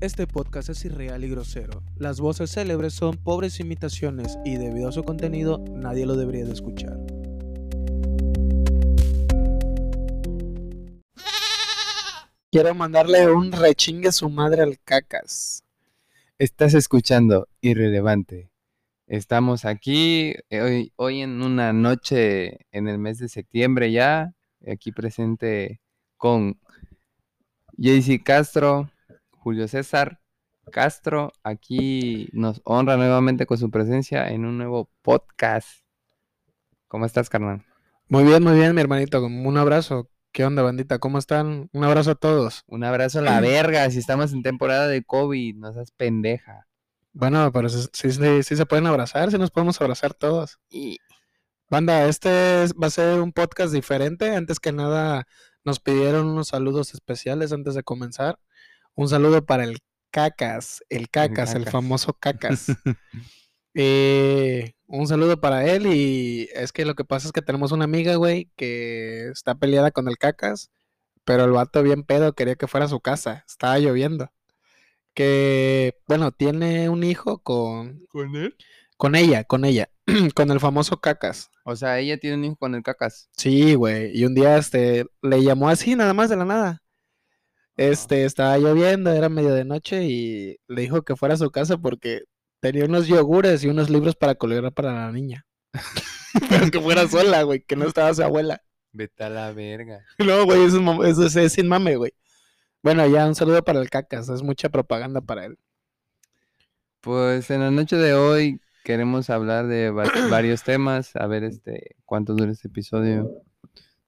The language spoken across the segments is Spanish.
Este podcast es irreal y grosero. Las voces célebres son pobres imitaciones y debido a su contenido nadie lo debería de escuchar. Quiero mandarle un rechingue a su madre al cacas. Estás escuchando Irrelevante. Estamos aquí eh, hoy, hoy en una noche en el mes de septiembre ya, aquí presente con JC Castro, Julio César Castro, aquí nos honra nuevamente con su presencia en un nuevo podcast. ¿Cómo estás, carnal? Muy bien, muy bien, mi hermanito. Un abrazo. ¿Qué onda, bandita? ¿Cómo están? Un abrazo a todos. Un abrazo a la verga, si estamos en temporada de COVID, no seas pendeja. Bueno, pero sí, sí, sí se pueden abrazar, sí nos podemos abrazar todos. Y Banda, este es- va a ser un podcast diferente. Antes que nada, nos pidieron unos saludos especiales antes de comenzar. Un saludo para el Cacas, el Cacas, el Cacas. famoso Cacas. Eh, un saludo para él y es que lo que pasa es que tenemos una amiga, güey, que está peleada con el Cacas, pero el vato bien pedo quería que fuera a su casa. Estaba lloviendo. Que, bueno, tiene un hijo con, ¿Con él? con ella, con ella, con el famoso Cacas. O sea, ella tiene un hijo con el cacas. Sí, güey. Y un día este le llamó así, nada más de la nada. Este, estaba lloviendo, era medio de noche y le dijo que fuera a su casa porque tenía unos yogures y unos libros para colgar para la niña. Pero que fuera sola, güey, que no estaba su abuela. Vete a la verga. No, güey, eso, es mam- eso es, es sin mame, güey. Bueno, ya un saludo para el cacas, es mucha propaganda para él. Pues en la noche de hoy queremos hablar de va- varios temas, a ver este cuánto dura este episodio.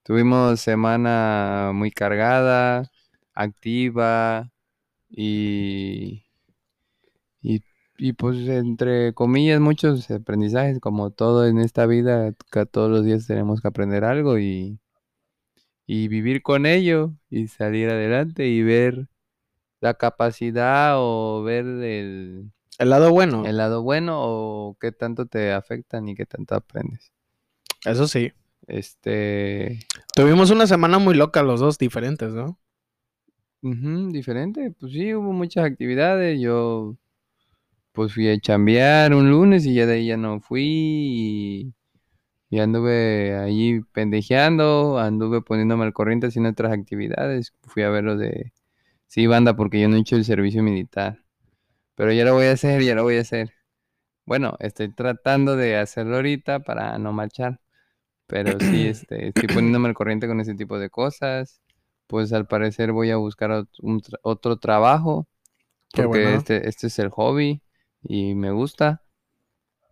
Tuvimos semana muy cargada, activa y, y, y, pues entre comillas muchos aprendizajes, como todo en esta vida, que todos los días tenemos que aprender algo y, y vivir con ello y salir adelante y ver la capacidad o ver el, El lado bueno, el lado bueno o qué tanto te afectan y qué tanto aprendes. eso sí. Este, Tuvimos una semana muy loca los dos, diferentes, ¿no? Ujú, diferente, pues sí, hubo muchas actividades. Yo, pues fui a chambear un lunes y ya de ahí ya no fui y, y anduve allí pendejeando, anduve poniéndome al corriente haciendo otras actividades. Fui a ver lo de, sí, banda, porque yo no he hecho el servicio militar. Pero ya lo voy a hacer, ya lo voy a hacer. Bueno, estoy tratando de hacerlo ahorita para no marchar. Pero sí, este, estoy poniéndome al corriente con ese tipo de cosas. Pues al parecer voy a buscar ot- un tra- otro trabajo. Qué Porque bueno. este, este es el hobby y me gusta.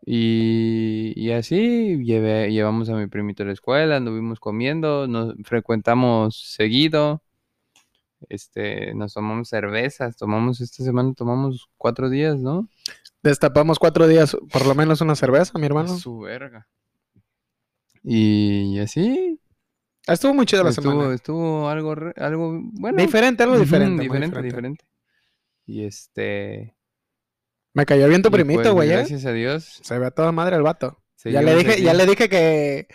Y, y así llevé, llevamos a mi primito a la escuela, anduvimos comiendo, nos frecuentamos seguido. Este, nos tomamos cervezas, tomamos esta semana, tomamos cuatro días, ¿no? Destapamos cuatro días, por lo menos una cerveza, mi hermano. su verga. Y así Estuvo muy chida la estuvo, semana. estuvo algo, algo bueno. Diferente, algo diferente. diferente, diferente. Y este, Me cayó bien tu y primito, pues, güey. ¿eh? gracias a Dios. Se ve a toda madre el vato. Ya le dije, ya le dije que,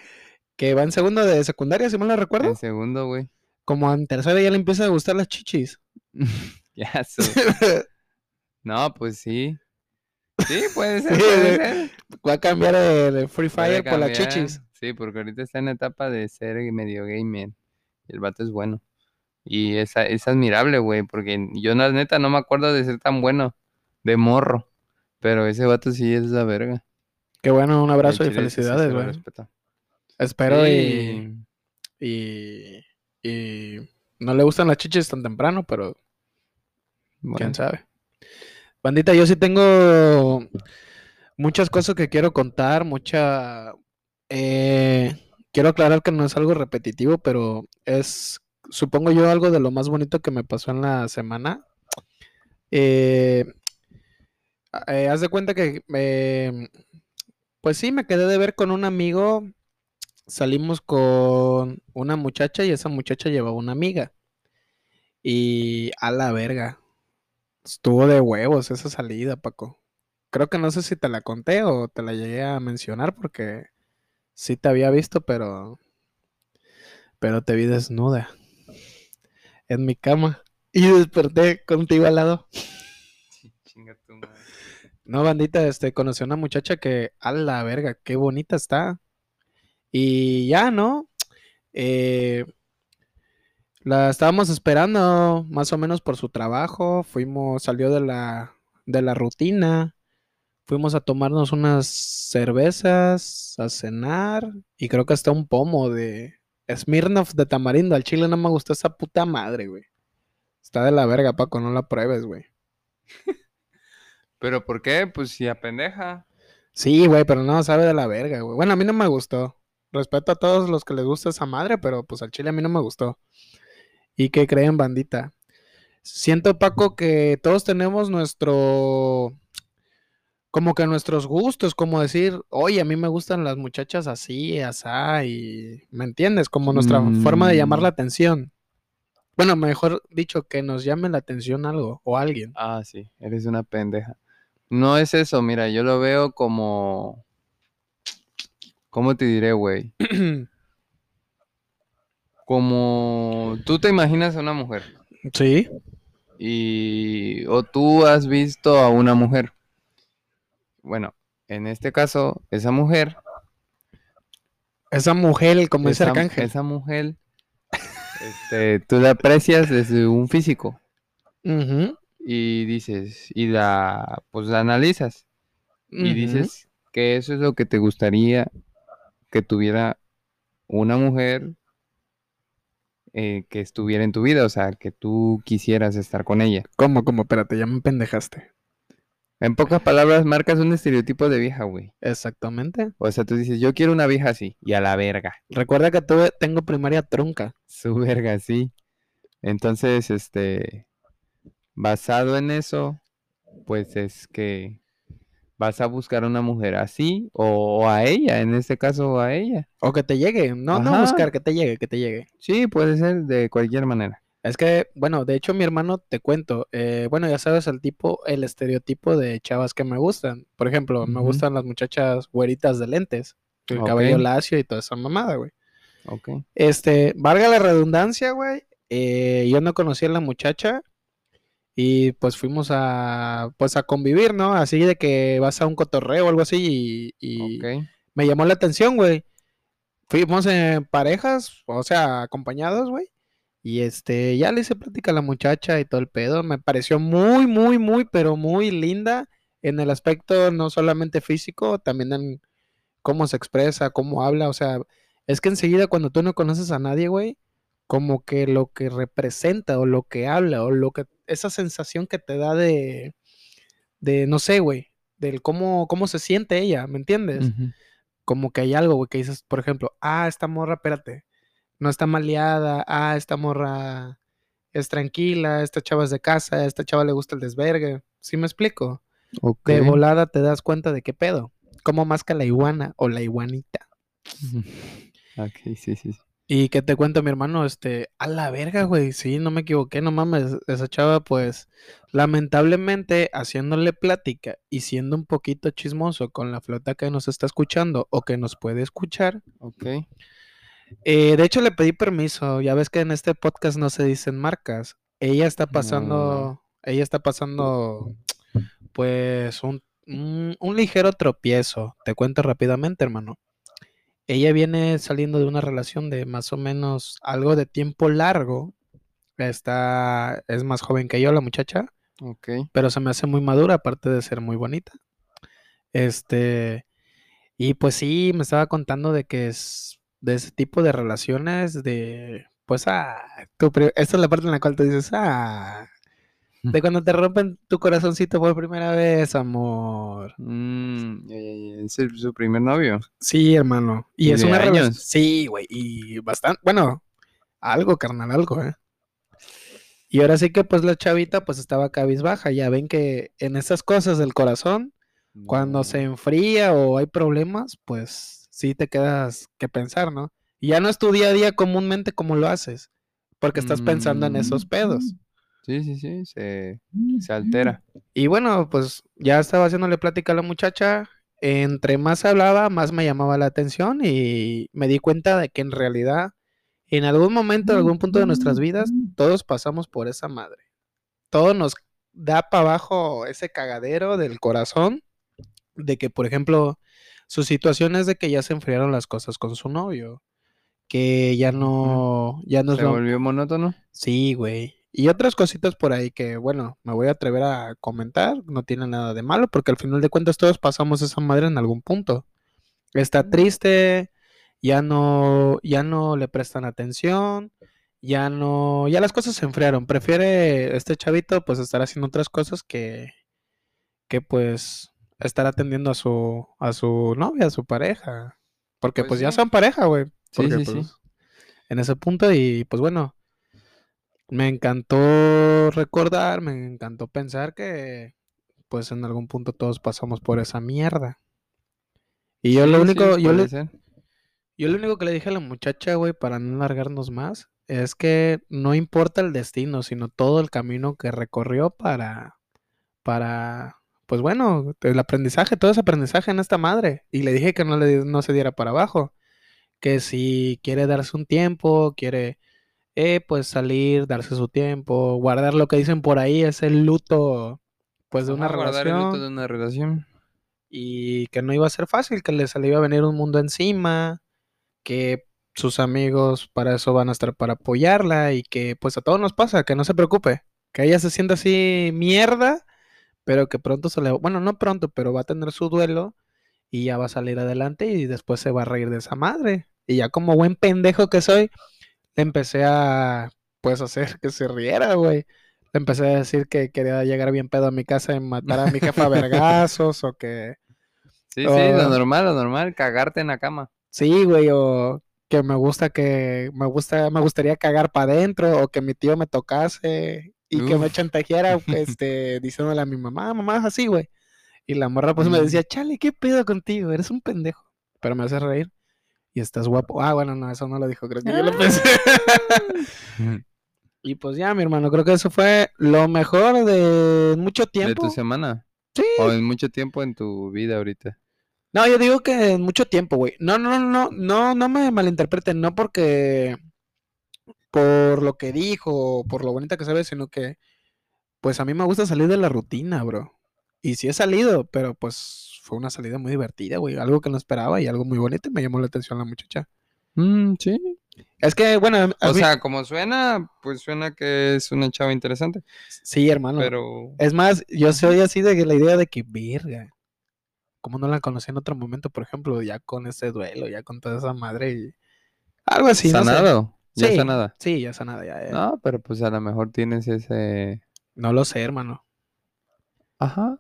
que va en segundo de secundaria, si mal no recuerdo. En segundo, güey. Como en tercera ya le empieza a gustar las chichis. Ya, su- No, pues sí. Sí, puede ser, puede ser. Va a cambiar de, de Free Fire por las chichis. Sí, porque ahorita está en etapa de ser medio gamer. Y el vato es bueno. Y es, es admirable, güey, porque yo la neta no me acuerdo de ser tan bueno de morro. Pero ese vato sí es la verga. Qué bueno, un abrazo y felicidades, güey. Espero Sí, y, y, y no le gustan las chichis tan temprano, pero bueno. quién sabe. Bandita, yo sí tengo muchas cosas que quiero contar, mucha... eh, quiero aclarar que no es algo repetitivo, pero es, supongo yo, algo de lo más bonito que me pasó en la semana. Eh, eh, haz de cuenta que, eh, pues sí, me quedé de ver con un amigo. Salimos con una muchacha y esa muchacha llevaba una amiga. Y a la verga. Estuvo de huevos esa salida, Paco. Creo que no sé si te la conté o te la llegué a mencionar porque sí te había visto, pero pero te vi desnuda en mi cama y desperté contigo al lado. chinga tu madre. No, bandita, este, conocí a una muchacha que, a la verga, qué bonita está. Y ya, ¿no? Eh, la estábamos esperando más o menos por su trabajo. Fuimos, salió de la, de la rutina. Fuimos a tomarnos unas cervezas, a cenar. Y creo que hasta un pomo de Smirnoff de tamarindo. Al chile no me gustó esa puta madre, güey. Está de la verga, Paco, no la pruebes, güey. ¿Pero por qué? Pues si a pendeja. Sí, güey, pero no sabe de la verga, güey. Bueno, a mí no me gustó. Respeto a todos los que les gusta esa madre, pero pues al chile a mí no me gustó. ¿Y qué creen, bandita? Siento, Paco, que todos tenemos nuestro. Como que nuestros gustos, como decir, oye, a mí me gustan las muchachas así, asá, y. ¿Me entiendes? Como nuestra forma de llamar la Mm. atención. Bueno, mejor dicho, que nos llame la atención algo o alguien. Ah, sí, eres una pendeja. No es eso, mira, yo lo veo como... ¿Cómo te diré, güey? Como tú te imaginas a una mujer sí. y... o tú has visto a una mujer. Bueno, en este caso, esa mujer, Esa mujer, como dice esa, Arcángel. esa mujer, este, tú la aprecias desde un físico y dices, y la, pues la analizas. y dices que eso es lo que te gustaría que tuviera una mujer eh, que estuviera en tu vida, o sea, que tú quisieras estar con ella. ¿Cómo, cómo? Espérate, ya me pendejaste. En pocas palabras, marcas un estereotipo de vieja, güey. Exactamente. O sea, tú dices, yo quiero una vieja así, y a la verga. Recuerda que tuve, tengo primaria trunca. Su verga, sí. Entonces, este, basado en eso, pues es que vas a buscar una mujer así, o, o a ella, en este caso a ella. O que te llegue. No, no buscar, que te llegue, que te llegue. Sí, puede ser de cualquier manera. Es que, bueno, de hecho mi hermano, te cuento, eh, bueno, ya sabes el tipo, el estereotipo de chavas que me gustan. Por ejemplo, me gustan las muchachas güeritas de lentes, el cabello lacio y toda esa mamada, güey. Ok. Este, valga la redundancia, güey. eh, yo no conocía a la muchacha y pues fuimos a, pues a convivir, ¿no? Así de que vas a un cotorreo o algo así y, me llamó la atención, güey. Fuimos en parejas, o sea, acompañados, güey. Y este, ya le hice plática a la muchacha y todo el pedo. Me pareció muy, muy, muy, pero muy linda en el aspecto no solamente físico, también en cómo se expresa, cómo habla. O sea, es que enseguida cuando tú no conoces a nadie, güey, como que lo que representa o lo que habla o lo que, esa sensación que te da de, de no sé, güey, del cómo, cómo se siente ella, ¿me entiendes? Como que hay algo, güey, que dices, por ejemplo, ah, esta morra, espérate, no está maleada, ah, esta morra es tranquila, esta chava es de casa, a esta chava le gusta el desvergue. ¿Sí me explico? De volada te das cuenta de qué pedo. Cómo más que la iguana o la iguanita. Ok, sí, sí, sí. Y que te cuento, mi hermano, este, a la verga, güey, sí, no me equivoqué, no mames, esa chava, pues, lamentablemente, haciéndole plática y siendo un poquito chismoso con la flota que nos está escuchando o que nos puede escuchar, Ok. Eh, de hecho, le pedí permiso. Ya ves que en este podcast no se dicen marcas. Ella está pasando, ella está pasando, pues, un, un- un ligero tropiezo. Te cuento rápidamente, hermano. Ella viene saliendo de una relación de más o menos algo de tiempo largo. Está, es más joven que yo, la muchacha, Ok. pero se me hace muy madura, aparte de ser muy bonita. Este, y pues sí, me estaba contando de que es de ese tipo de relaciones de, pues, ah, tu esta es la parte en la cual tú dices, ah, de cuando te rompen tu corazoncito por primera vez, amor. Mm, Es el- su primer novio. Sí, hermano. Y ¿Y es de una relación, sí, güey, y bastante, bueno, algo, carnal, algo, ¿eh? Y ahora sí que pues la chavita pues estaba cabizbaja, ya ven que en esas cosas del corazón cuando se enfría o hay problemas, pues sí te quedas que pensar, ¿no? Y ya no es tu día a día comúnmente como lo haces, porque estás pensando en esos pedos. Sí, sí, sí. Se, se altera. Y bueno, pues ya estaba haciéndole plática a la muchacha, entre más hablaba, más me llamaba la atención y me di cuenta de que en realidad, en algún momento, en algún punto de nuestras vidas, todos pasamos por esa madre. Todos nos, da para abajo ese cagadero del corazón de que, por ejemplo, su situación es de que ya se enfriaron las cosas con su novio, que ya no, ya no ¿Se lo- volvió monótono? Sí, güey. Y otras cositas por ahí que, bueno, me voy a atrever a comentar, no tiene nada de malo, porque al final de cuentas todos pasamos esa madre en algún punto. Está triste, ya no, ya no le prestan atención, ya no, ya las cosas se enfriaron. Prefiere este chavito pues estar haciendo otras cosas que, que pues estar atendiendo a su, a su novia, a su pareja. Porque Pues pues ya son pareja, güey. Sí, sí, sí. pues, en ese punto y pues bueno, me encantó recordar, me encantó pensar que pues en algún punto todos pasamos por esa mierda. Y yo lo único, yo le, ser. yo lo único que le dije a la muchacha, güey, para no largarnos más, es que no importa el destino, sino todo el camino que recorrió para, para, pues bueno, el aprendizaje, todo ese aprendizaje en esta madre. Y le dije que no le, no se diera para abajo, que si quiere darse un tiempo, quiere, eh, pues salir, darse su tiempo, guardar lo que dicen por ahí, es el luto, pues de una guardar el luto relación de una relación. y que no iba a ser fácil, que le iba a venir un mundo encima, que sus amigos para eso van a estar para apoyarla y que pues a todos nos pasa, que no se preocupe, que ella se sienta así mierda, pero que pronto se le, bueno, no pronto, pero va a tener su duelo y ya va a salir adelante y después se va a reír de esa madre. Y ya como buen pendejo que soy, le empecé a pues hacer que se riera, güey. Le empecé a decir que quería llegar bien pedo a mi casa y matar a mi jefa a vergazos o que Sí, sí, lo normal, lo normal, cagarte en la cama. Sí, güey, o que me gusta que me gusta, me gustaría cagar para adentro, o que mi tío me tocase y que me chantajeara, este, diciéndole a mi mamá, mamá, es así, güey. Y la morra pues me decía, chale, ¿qué pedo contigo? Eres un pendejo. Pero me hace reír. Y estás guapo. Ah, bueno, no, eso no lo dijo, creo que yo lo pensé. y pues ya, mi hermano, creo que eso fue lo mejor de mucho ¿De tiempo. tu semana? Sí. O en mucho tiempo en tu vida ahorita. No, yo digo que en mucho tiempo, güey. No, no, no, no, no, no me malinterpreten, no porque por lo que dijo, o por lo bonita que se ve, sino que pues a mí me gusta salir de la rutina, bro. Y sí he salido, pero pues fue una salida muy divertida, güey. Algo que no esperaba y algo muy bonito y me llamó la atención la muchacha. Mm, sí. Es que, bueno, a O mí- sea, como suena, pues suena que es una chava interesante. sí, hermano. Pero Es más, yo soy así de la idea de que, verga, como no la conocí en otro momento, por ejemplo, ya con ese duelo, ya con toda esa madre y algo así, no sé. Ya Sí, sanada. Sí, ya sanada, ya, ya. No, pero pues a lo mejor tienes ese. No lo sé, hermano. Ajá.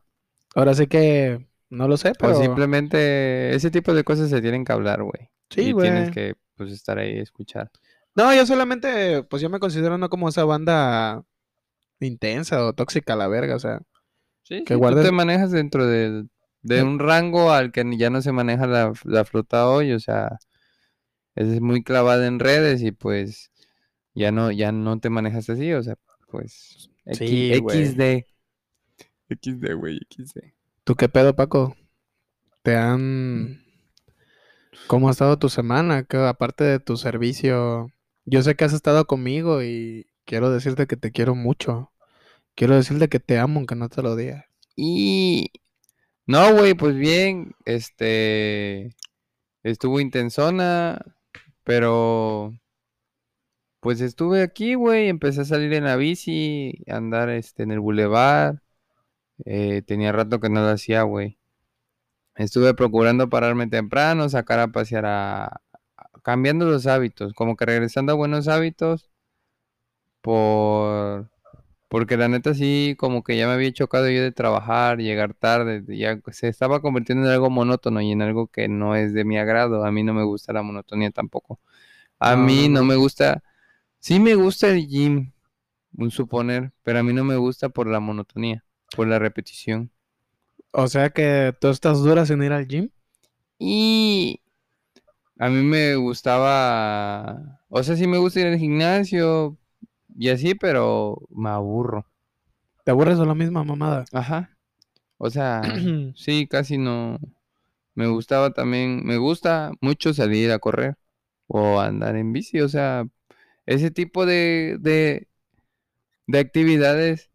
Ahora sí que no lo sé, O pero simplemente ese tipo de cosas se tienen que hablar, güey. sí, güey. tienes que pues estar ahí y escuchar. No, yo solamente, pues yo me considero no como esa banda intensa o tóxica a la verga, o sea, Sí, Que sí, guardes- tú te manejas dentro de, de un rango al que ya no se maneja la, la flota hoy, o sea, es muy clavada en redes y pues ya no, ya no te manejas así, o sea, pues X- Sí. XD. XD, güey, XD. ¿tú qué pedo, Paco? ¿Te han... ¿Cómo ha estado tu semana? Que aparte de tu servicio, yo sé que has estado conmigo y quiero decirte que te quiero mucho. Quiero decirte que te amo, aunque no te lo diga. Y no, güey, pues bien, este estuvo intensona, pero pues estuve aquí, güey, empecé a salir en la bici, a andar este en el bulevar. eh, tenía rato que no lo hacía, güey. Estuve procurando pararme temprano, sacar a pasear a cambiando los hábitos, como que regresando a buenos hábitos por porque la neta sí, como que ya me había chocado yo de trabajar, llegar tarde, ya se estaba convirtiendo en algo monótono y en algo que no es de mi agrado. A mí no me gusta la monotonía tampoco. A mí no. me gusta, sí me gusta el gym, un suponer, pero a mí no me gusta por la monotonía, por la repetición. O sea que tú estás dura sin ir al gym. Y a mí me gustaba, o sea, sí me gusta ir al gimnasio y así, pero me aburro. ¿Te aburres de la misma mamada? Ajá. O sea, sí, casi no. Me gustaba también, me gusta mucho salir a correr o andar en bici, o sea, ese tipo de, de, de actividades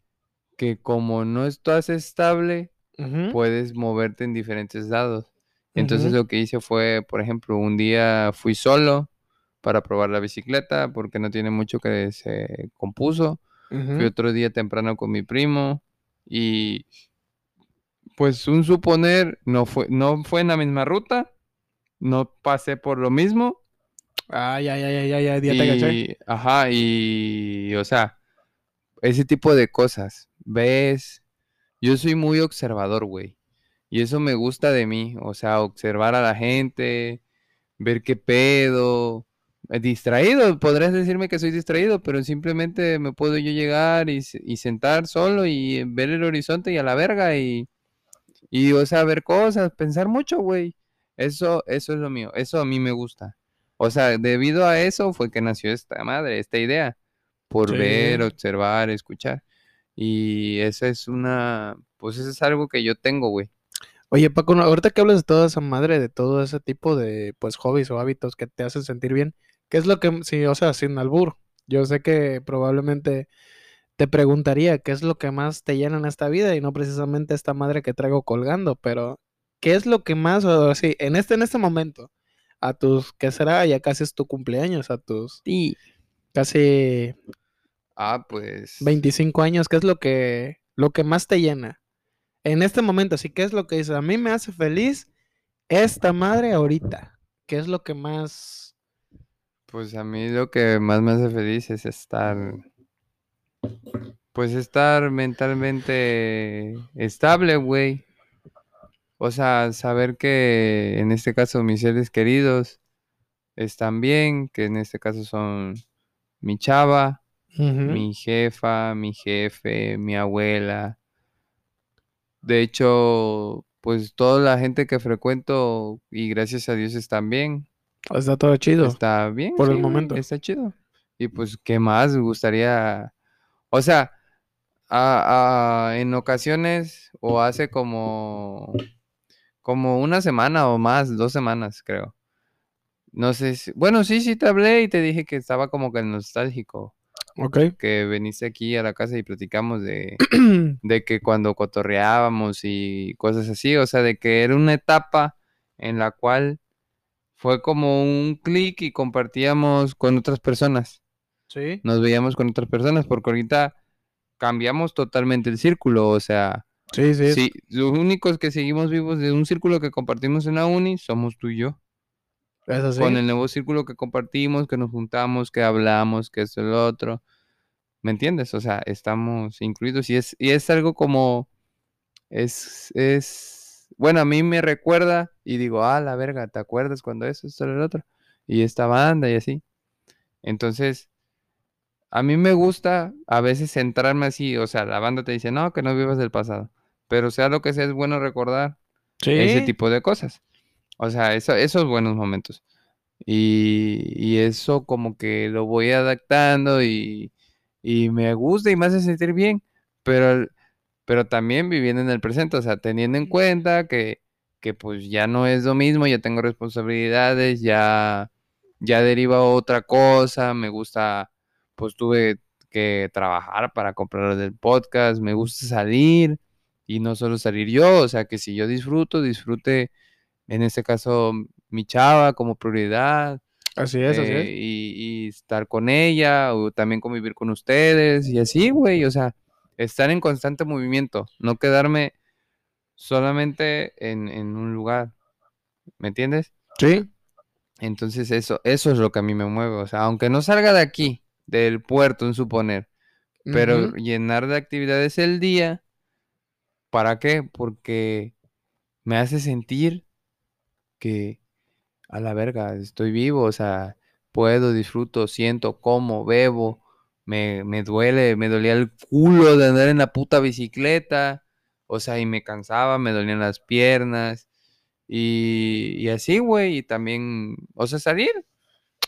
que como no estás estable, Ujú, puedes moverte en diferentes lados. Entonces lo que hice fue, por ejemplo, un día fui solo para probar la bicicleta porque no tiene mucho que se compuso. Fui ujú. otro día temprano con mi primo y pues un suponer, no fue, no fue en la misma ruta, no pasé por lo mismo Ay, ay, ay, ay, ay, ay, ya te ajá, y, o sea, ese tipo de cosas, ¿ves? Yo soy muy observador, güey. Y eso me gusta de mí, o sea, observar a la gente, ver qué pedo. Distraído, podrías decirme que soy distraído, pero simplemente me puedo yo llegar y, y sentar solo y ver el horizonte y a la verga y, y, o sea, ver cosas, pensar mucho, güey. Eso, eso es lo mío, eso a mí me gusta. O sea, debido a eso fue que nació esta madre, esta idea, por ver, observar, escuchar. Y esa es una, pues eso es algo que yo tengo, güey. Oye, Paco, ahorita que hablas de toda esa madre, de todo ese tipo de, pues, hobbies o hábitos que te hacen sentir bien, ¿qué es lo que, sí, o sea, sin albur? Yo sé que probablemente te preguntaría qué es lo que más te llena en esta vida y no precisamente esta madre que traigo colgando, pero ¿qué es lo que más, o sí, en este, en este momento, a tus, ¿qué será? Ya casi es tu cumpleaños, a tus Sí. casi Ah, pues. 25 años, ¿qué es lo que, lo que más te llena? En este momento, sí, ¿qué es lo que dices? A mí me hace feliz esta madre ahorita. ¿Qué es lo que más... Pues a mí lo que más me hace feliz es estar. Pues estar mentalmente estable, güey. O sea, saber que en este caso mis seres queridos están bien, que en este caso son mi chava, mi jefa, mi jefe, mi abuela. De hecho, pues toda la gente que frecuento y gracias a Dios están bien. Está todo chido. Está bien, por el sí, momento. está chido. Y pues, ¿qué más gustaría? O sea, a- a- en ocasiones o hace como, como una semana o más, dos semanas, creo. No sé si, bueno, sí, sí te hablé y te dije que estaba como que nostálgico, Ok. que veniste aquí a la casa y platicamos de, de que cuando cotorreábamos y cosas así, o sea, de que era una etapa en la cual fue como un clic y compartíamos con otras personas, sí. nos veíamos con otras personas, porque ahorita cambiamos totalmente el círculo, o sea, Sí, sí. sí, los únicos que seguimos vivos de un círculo que compartimos en la uni somos tú y yo, Es así. con el nuevo círculo que compartimos, que nos juntamos, que hablamos, que esto y lo otro, ¿me entiendes? O sea, estamos incluidos y es, y es algo como, es, es, bueno, a mí me recuerda y digo, ah, la verga, ¿te acuerdas cuando eso, esto lo otro? Y esta banda y así. Entonces, a mí me gusta a veces centrarme así, o sea, la banda te dice, no, que no vivas del pasado, pero sea lo que sea, es bueno recordar Sí. ese tipo de cosas. O sea, eso, esos buenos momentos. Y, y eso como que lo voy adaptando y, y me gusta y me hace sentir bien, pero, pero también viviendo en el presente, o sea, teniendo en cuenta que, que pues ya no es lo mismo, ya tengo responsabilidades, ya, ya deriva otra cosa, me gusta, pues tuve que trabajar para comprar el podcast, me gusta salir y no solo salir yo, o sea, que si yo disfruto, disfrute en este caso mi chava como prioridad Así es, así eh, es. y, y estar con ella o también convivir con ustedes y así, güey, o sea, estar en constante movimiento, no quedarme solamente en, en un lugar, ¿me entiendes? Sí. Entonces eso, eso es lo que a mí me mueve, o sea, aunque no salga de aquí, del puerto, en suponer, pero llenar de actividades el día, ¿para qué? Porque me hace sentir que a la verga, estoy vivo, o sea, puedo, disfruto, siento, como, bebo, me, me duele, me dolía el culo de andar en la puta bicicleta, o sea, y me cansaba, me dolían las piernas, y, y así, güey, y también, o sea, salir,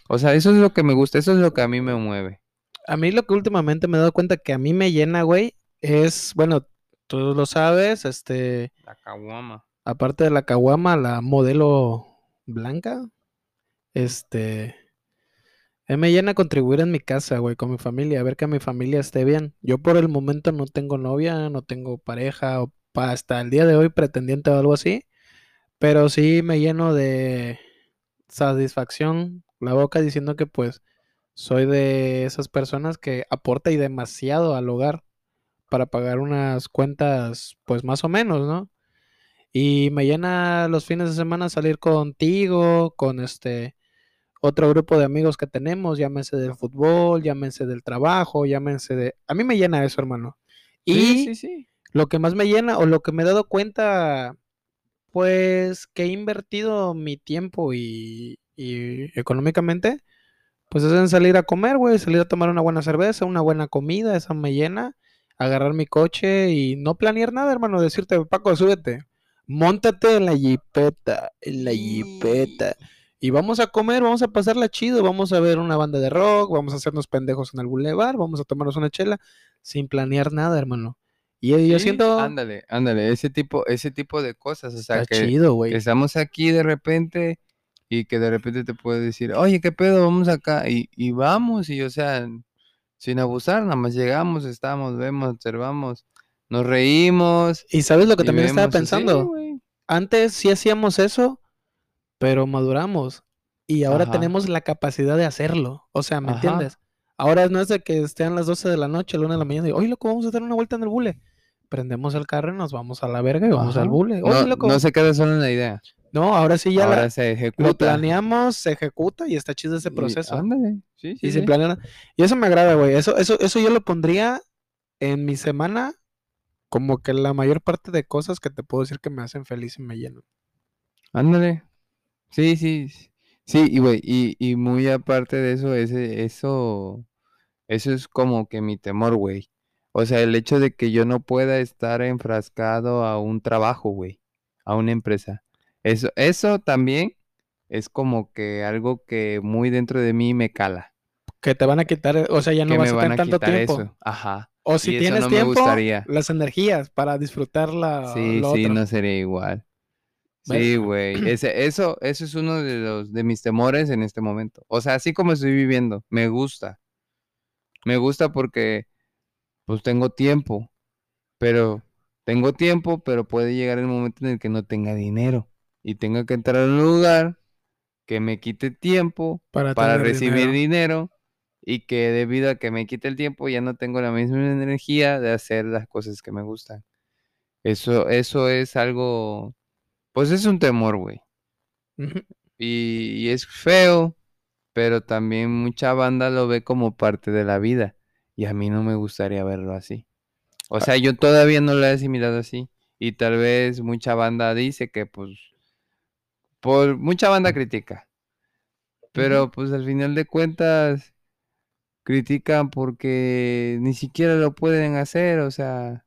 o sea, eso es lo que me gusta, eso es lo que a mí me mueve. A mí lo que últimamente me he dado cuenta que a mí me llena, güey, es, bueno, tú lo sabes, este, La caguama. aparte de la caguama, la modelo blanca, este, Mí me llena contribuir en mi casa, güey, con mi familia, a ver que mi familia esté bien. Yo por el momento no tengo novia, no tengo pareja o hasta el día de hoy pretendiente o algo así, pero sí me lleno de satisfacción la boca diciendo que pues soy de esas personas que aporta y demasiado al hogar para pagar unas cuentas pues más o menos, ¿no? Y me llena los fines de semana salir contigo, con este otro grupo de amigos que tenemos, llámense del fútbol, llámense del trabajo, llámense de... A mí me llena eso, hermano. Y Sí, sí, sí. lo que más me llena o lo que me he dado cuenta, pues que he invertido mi tiempo y, y económicamente, pues es en salir a comer, güey, salir a tomar una buena cerveza, una buena comida, esa me llena, agarrar mi coche y no planear nada, hermano, decirte, Paco, súbete, móntate en la jipeta, en la jipeta. Y vamos a comer, vamos a pasarla chido, vamos a ver una banda de rock, vamos a hacernos pendejos en el bulevar, vamos a tomarnos una chela, sin planear nada, hermano. Y yo siento, Ándale, ándale, ese tipo, ese tipo de cosas, o sea, está que, chido, que estamos aquí de repente y que de repente te puede decir, oye, ¿qué pedo? Vamos acá y, y vamos y, o sea, sin abusar, nada más llegamos, estamos, vemos, observamos, nos reímos Y sabes lo que y también estaba vemos, pensando, antes sí hacíamos eso, pero maduramos. Y ahora Ajá. tenemos la capacidad de hacerlo. O sea, ¿me Ajá. entiendes? Ahora no es de que estén las 12 de la noche, la 1 de la mañana, y oye, loco, vamos a dar una vuelta en el bule. Prendemos el carro y nos vamos a la verga y vamos al bule. Oye, No, loco. no se queda solo en la idea, No, ahora sí ya la- ahora se lo ejecuta. planeamos, se ejecuta y está chido ese Y- proceso. ándale, sí, sí. Y eso me agrada, güey. Eso, eso, eso yo lo pondría en mi semana como que la mayor parte de cosas que te puedo decir que me hacen feliz y me llenan. Ándale. Sí, sí. sí. Sí, y güey, y, y muy aparte de eso, ese, eso, eso es como que mi temor, güey. O sea, el hecho de que yo no pueda estar enfrascado a un trabajo, güey, a una empresa. Eso, eso también es como que algo que muy dentro de mí me cala. Que te van a quitar, o sea, ya no vas a tener tanto tiempo. eso. Ajá. O si y eso tienes me tiempo, gustaría. las energías para disfrutar la, Sí, lo sí, otro. no sería igual. Sí, güey. Eso, eso es uno de los de mis temores en este momento. O sea, así como estoy viviendo, me gusta. Me gusta porque pues tengo tiempo. Pero tengo tiempo, pero puede llegar el momento en el que no tenga dinero. Y tenga que entrar a un lugar que me quite tiempo para, para recibir dinero. dinero. Y que debido a que me quite el tiempo ya no tengo la misma energía de hacer las cosas que me gustan. Eso, eso es algo, pues es un temor, güey. Y, y es feo, pero también mucha banda lo ve como parte de la vida. Y a mí no me gustaría verlo así. O sea, yo todavía no lo he asimilado así. Y tal vez mucha banda dice que, pues, por mucha banda critica. Pero, pues, al final de cuentas, critican porque ni siquiera lo pueden hacer, o sea.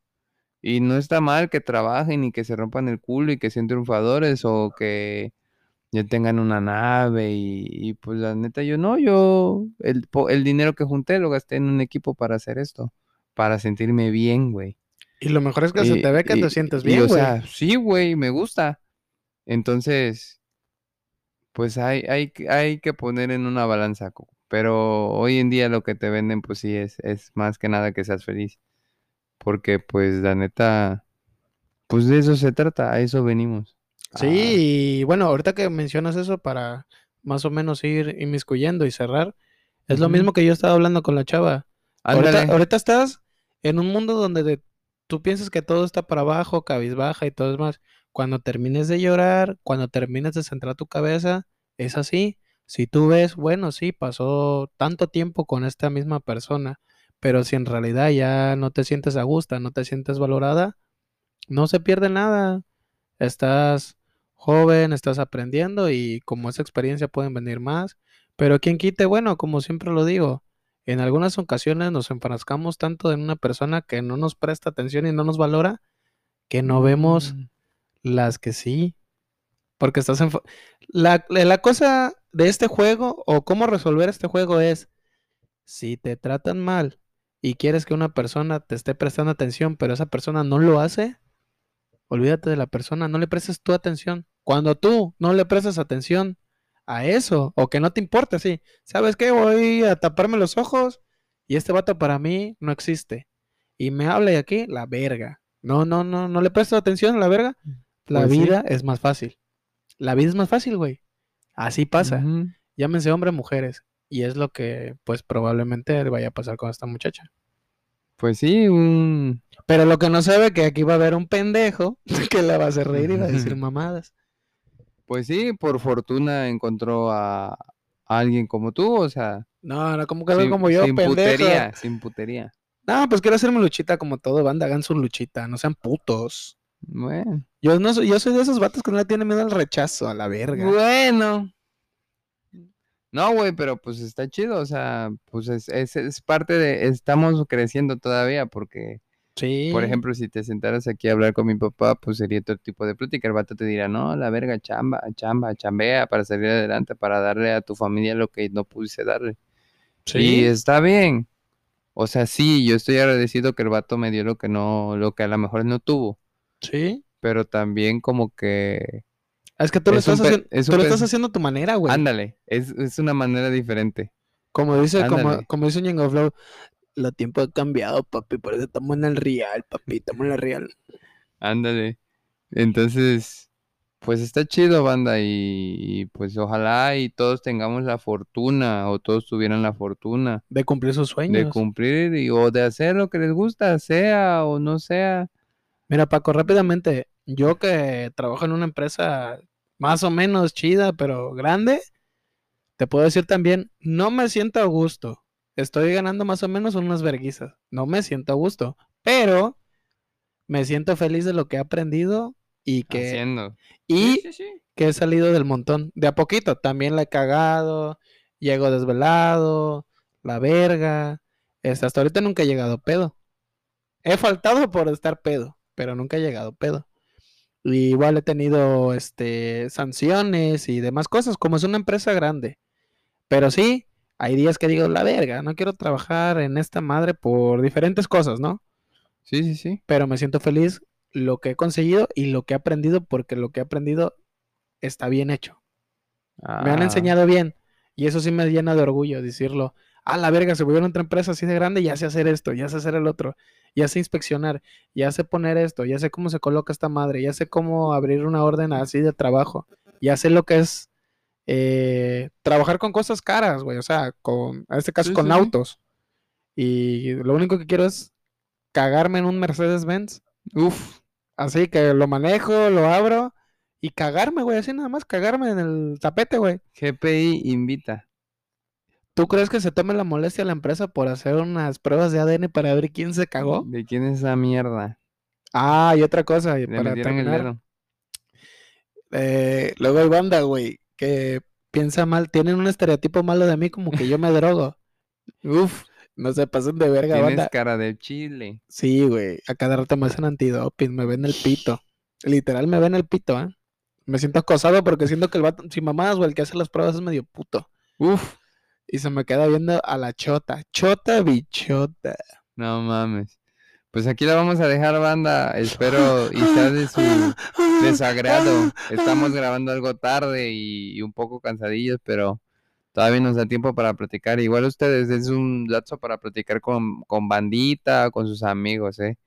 Y no está mal que trabajen y que se rompan el culo y que sean triunfadores o que ya tengan una nave y, y, pues la neta yo no, yo el, el dinero que junté lo gasté en un equipo para hacer esto, para sentirme bien, güey. Y lo mejor es que se te ve que y- te sientes bien, o güey. sea, sí, güey, me gusta. Entonces, pues hay, hay, que- hay que poner en una balanza, pero hoy en día lo que te venden, pues sí, es, es más que nada que seas feliz. Porque, pues, la neta, pues de eso se trata, a eso venimos. Sí, y bueno, ahorita que mencionas eso para más o menos ir inmiscuyendo y cerrar, es lo mismo que yo estaba hablando con la chava. Ahorita, estás en un mundo donde de- tú piensas que todo está para abajo, cabizbaja y todo es más. Cuando termines de llorar, cuando termines de centrar tu cabeza, es así. Si tú ves, bueno, sí, pasó tanto tiempo con esta misma persona, pero si en realidad ya no te sientes a gusto, no te sientes valorada, no se pierde nada. Estás joven, estás aprendiendo y como esa experiencia pueden venir más. Pero quien quite, bueno, como siempre lo digo, en algunas ocasiones nos enfrascamos tanto en una persona que no nos presta atención y no nos valora, que no vemos Mm, las que sí. Porque estás en... La, la cosa de este juego o cómo resolver este juego es, si te tratan mal y quieres que una persona te esté prestando atención, pero esa persona no lo hace, olvídate de la persona, no le prestes tu atención. Cuando tú no le prestas atención a eso, o que no te importa, sí. ¿Sabes qué? Voy a taparme los ojos y este vato para mí no existe. Y me habla y aquí, la verga. No, no, no, no le presto atención a la verga. La Pues sí. vida es más fácil. La vida es más fácil, güey. Así pasa. Llámense hombres, mujeres. Y es lo que, pues, probablemente vaya a pasar con esta muchacha. Pues sí, un... Pero lo que no sabe que aquí va a haber un pendejo que la va a hacer reír y va a decir mamadas. Pues sí, por fortuna encontró a, alguien como tú, o sea, No, no, como que sin, como yo, sin pendejo. putería, sin putería. No, pues quiero hacerme luchita como todo, banda, hagan su luchita, no sean putos. Bueno, Yo no soy, yo soy de esos vatos que no le tienen miedo al rechazo, a la verga. bueno. No, güey, pero pues está chido, o sea, pues es, es, es parte de, estamos creciendo todavía, porque, Sí. por ejemplo, si te sentaras aquí a hablar con mi papá, pues sería otro tipo de plática. El vato te dirá, no, la verga, chamba, chamba, chambea para salir adelante, para darle a tu familia lo que no pudiste darle. Y sí. está bien. O sea, sí, yo estoy agradecido que el vato me dio lo que no, lo que a lo mejor no tuvo, Sí. pero también como que, Es que tú lo Es estás haciendo, es tú un lo pe- estás haciendo a tu manera, güey. ándale, es, es una manera diferente. Como dice, como, Ándale. como dice Ñengo Flow, los tiempos han cambiado, papi, por eso estamos en el real, papi, estamos en el real. Ándale. Entonces, pues está chido, banda, y, y, pues ojalá y todos tengamos la fortuna, o todos tuvieran la fortuna De cumplir sus de sueños. cumplir y, o de hacer lo que les gusta, sea o no sea. Mira, Paco, rápidamente, yo que trabajo en una empresa más o menos chida, pero grande, te puedo decir también, no me siento a gusto. Estoy ganando más o menos unas verguizas. No me siento a gusto, pero me siento feliz de lo que he aprendido y que, Haciendo. y Sí, sí, sí. que he salido del montón. De a poquito, también la he cagado, llego desvelado, la verga. este, hasta ahorita nunca he llegado pedo. He faltado por estar pedo, pero nunca he llegado pedo. Y igual he tenido este, sanciones y demás cosas, como es una empresa grande. Pero sí, hay días que digo, la verga, no quiero trabajar en esta madre por diferentes cosas, ¿no? Sí, sí, sí. pero me siento feliz lo que he conseguido y lo que he aprendido porque lo que he aprendido está bien hecho. Me han Ah, enseñado bien y eso sí me llena de orgullo decirlo. Ah, la verga, se volvió otra empresa así de grande, ya sé hacer esto, ya sé hacer el otro, ya sé inspeccionar, ya sé poner esto, ya sé cómo se coloca esta madre, ya sé cómo abrir una orden así de trabajo, ya sé lo que es eh, trabajar con cosas caras, güey, o sea, con, en este caso Sí, con sí. autos. Y lo único que quiero es cagarme en un Mercedes-Benz Uf, Así que lo manejo, lo abro y cagarme, güey, así nada más, cagarme en el tapete, güey. GPI invita. ¿Tú crees que se tome la molestia la empresa por hacer unas pruebas de ADN para ver quién se cagó? ¿De quién es esa mierda? Ah, y otra cosa, y para el terminar, dedo. eh, luego hay banda, güey, que piensa mal, tienen un estereotipo malo de mí como que yo me drogo. Uf, no se pasen de verga, Tienes banda. cara de chile. Sí, güey, a cada rato me hacen antidoping, me ven el pito. Literal, me ven el pito, ¿eh? Me siento acosado porque siento que el vato, si mamadas, güey, el que hace las pruebas es medio puto. Uf, Y se me queda viendo a la chota. Chota bichota. no mames. Pues aquí la vamos a dejar, banda. Espero y sea de su desagrado. Estamos grabando algo tarde y, y un poco cansadillos, pero todavía nos da tiempo para platicar. Igual ustedes es un lapso para platicar con, con bandita, con sus amigos, ¿eh?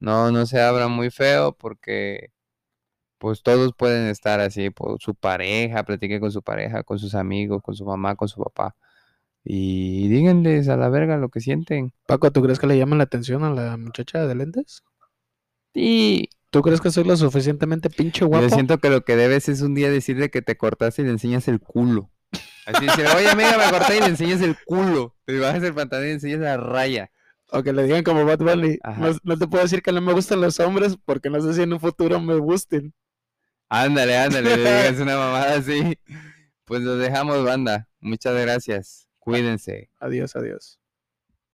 No, no se abran muy feo porque pues todos pueden estar así, por su pareja, platiquen con su pareja, con sus amigos, con su mamá, con su papá. Y díganles a la verga lo que sienten. Paco, ¿tú crees que le llaman la atención a la muchacha de lentes? Y ¿Tú crees que soy lo suficientemente pinche guapo? yo siento que lo que debes es un día decirle que te cortaste y le enseñas el culo. Así decir, oye amiga, me corté y le enseñas el culo. Te bajas el pantalón y le enseñas la raya. O que le digan como Bad Bunny. No te puedo decir que no me gustan los hombres porque no sé si en un futuro me gusten. Ándale, ándale, le digas una mamada así. Pues los dejamos, banda. Muchas gracias. Cuídense. Adiós, adiós.